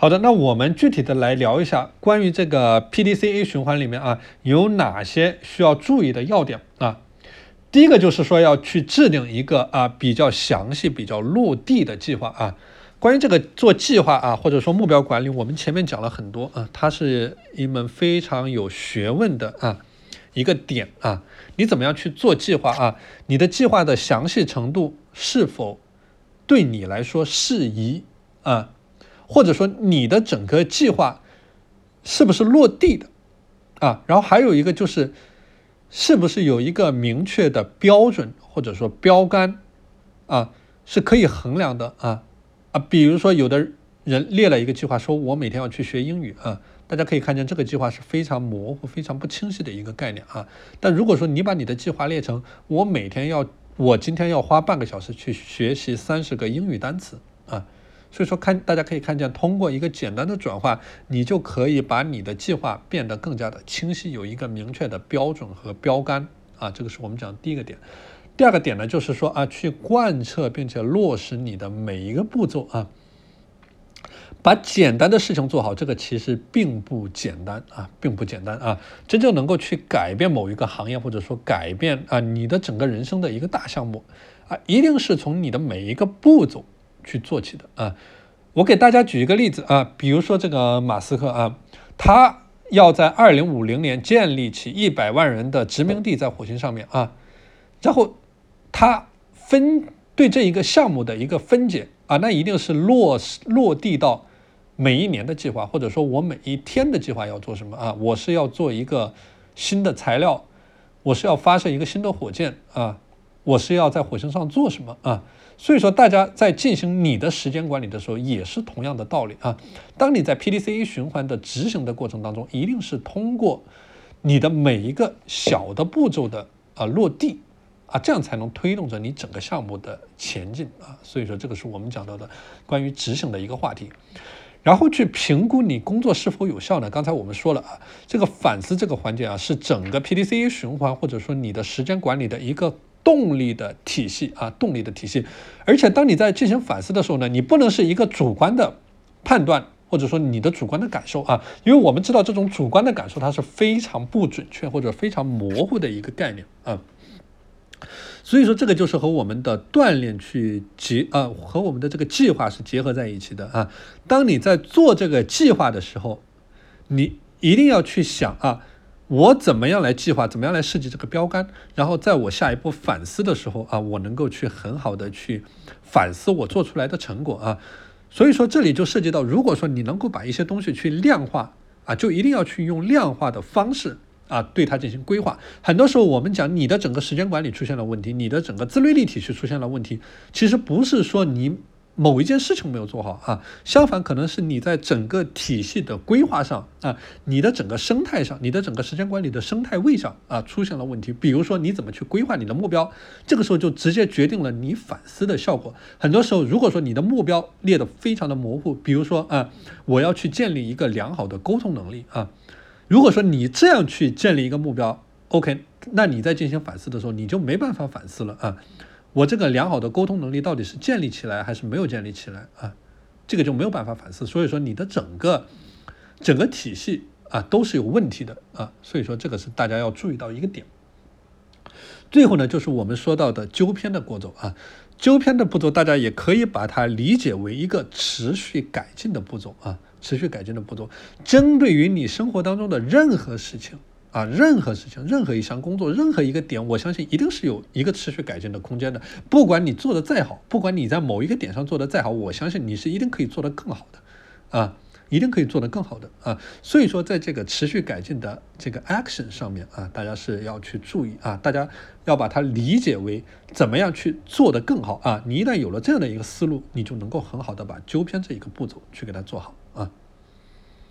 好的，那我们具体的来聊一下关于这个 PDCA 循环里面啊有哪些需要注意的要点啊。第一个就是说要去制定一个啊比较详细、比较落地的计划啊。关于这个做计划啊，或者说目标管理，我们前面讲了很多啊，它是一门非常有学问的啊一个点啊。你怎么样去做计划啊？你的计划的详细程度是否对你来说适宜啊？或者说你的整个计划是不是落地的啊？然后还有一个就是，是不是有一个明确的标准或者说标杆啊，是可以衡量的啊啊？比如说有的人列了一个计划，说我每天要去学英语啊，大家可以看见这个计划是非常模糊、非常不清晰的一个概念啊。但如果说你把你的计划列成我每天要，我今天要花半个小时去学习三十个英语单词啊。所以说，看大家可以看见，通过一个简单的转化，你就可以把你的计划变得更加的清晰，有一个明确的标准和标杆啊。这个是我们讲第一个点。第二个点呢，就是说啊，去贯彻并且落实你的每一个步骤啊，把简单的事情做好，这个其实并不简单啊，并不简单啊。真正能够去改变某一个行业，或者说改变啊你的整个人生的一个大项目啊，一定是从你的每一个步骤。去做起的啊，我给大家举一个例子啊，比如说这个马斯克啊，他要在二零五零年建立起一百万人的殖民地在火星上面啊，然后他分对这一个项目的一个分解啊，那一定是落落地到每一年的计划，或者说我每一天的计划要做什么啊？我是要做一个新的材料，我是要发射一个新的火箭啊，我是要在火星上做什么啊？所以说，大家在进行你的时间管理的时候，也是同样的道理啊。当你在 PDCA 循环的执行的过程当中，一定是通过你的每一个小的步骤的啊落地啊，这样才能推动着你整个项目的前进啊。所以说，这个是我们讲到的关于执行的一个话题。然后去评估你工作是否有效呢？刚才我们说了啊，这个反思这个环节啊，是整个 PDCA 循环或者说你的时间管理的一个。动力的体系啊，动力的体系。而且，当你在进行反思的时候呢，你不能是一个主观的判断，或者说你的主观的感受啊，因为我们知道这种主观的感受它是非常不准确或者非常模糊的一个概念啊。所以说，这个就是和我们的锻炼去结啊，和我们的这个计划是结合在一起的啊。当你在做这个计划的时候，你一定要去想啊。我怎么样来计划？怎么样来设计这个标杆？然后在我下一步反思的时候啊，我能够去很好的去反思我做出来的成果啊。所以说这里就涉及到，如果说你能够把一些东西去量化啊，就一定要去用量化的方式啊，对它进行规划。很多时候我们讲你的整个时间管理出现了问题，你的整个自律力体系出现了问题，其实不是说你。某一件事情没有做好啊，相反可能是你在整个体系的规划上啊，你的整个生态上，你的整个时间管理的生态位上啊出现了问题。比如说你怎么去规划你的目标，这个时候就直接决定了你反思的效果。很多时候，如果说你的目标列得非常的模糊，比如说啊，我要去建立一个良好的沟通能力啊，如果说你这样去建立一个目标，OK，那你在进行反思的时候，你就没办法反思了啊。我这个良好的沟通能力到底是建立起来还是没有建立起来啊？这个就没有办法反思。所以说你的整个整个体系啊都是有问题的啊。所以说这个是大家要注意到一个点。最后呢，就是我们说到的纠偏的步骤啊，纠偏的步骤大家也可以把它理解为一个持续改进的步骤啊，持续改进的步骤，针对于你生活当中的任何事情。啊，任何事情，任何一项工作，任何一个点，我相信一定是有一个持续改进的空间的。不管你做的再好，不管你在某一个点上做的再好，我相信你是一定可以做得更好的，啊，一定可以做得更好的啊。所以说，在这个持续改进的这个 action 上面啊，大家是要去注意啊，大家要把它理解为怎么样去做得更好啊。你一旦有了这样的一个思路，你就能够很好的把纠偏这一个步骤去给它做好啊。